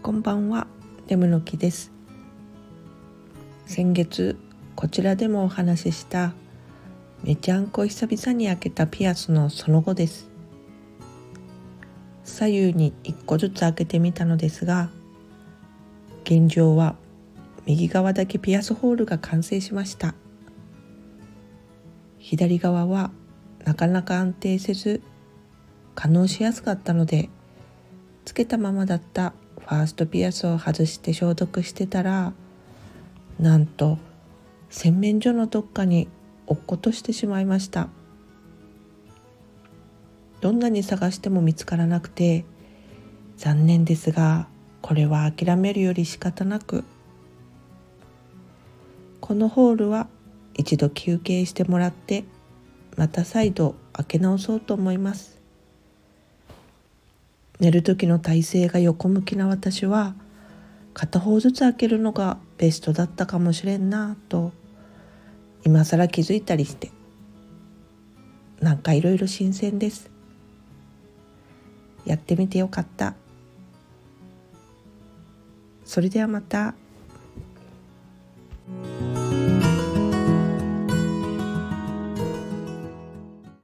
こんばんは。レムの木です。先月こちらでもお話ししためちゃんこ久々に開けたピアスのその後です。左右に1個ずつ開けてみたのですが現状は右側だけピアスホールが完成しました。左側はなかなか安定せず可能しやすかったのでつけたままだったファーストピアスを外して消毒してたらなんと洗面所のどっかに落っことしてしまいました。どんなに探しても見つからなくて残念ですがこれは諦めるより仕方なく。このホールは一度休憩してもらってまた再度開け直そうと思います。寝る時の体勢が横向きな私は片方ずつ開けるのがベストだったかもしれんなと今更気づいたりしてなんかいろいろ新鮮ですやってみてよかったそれではまた。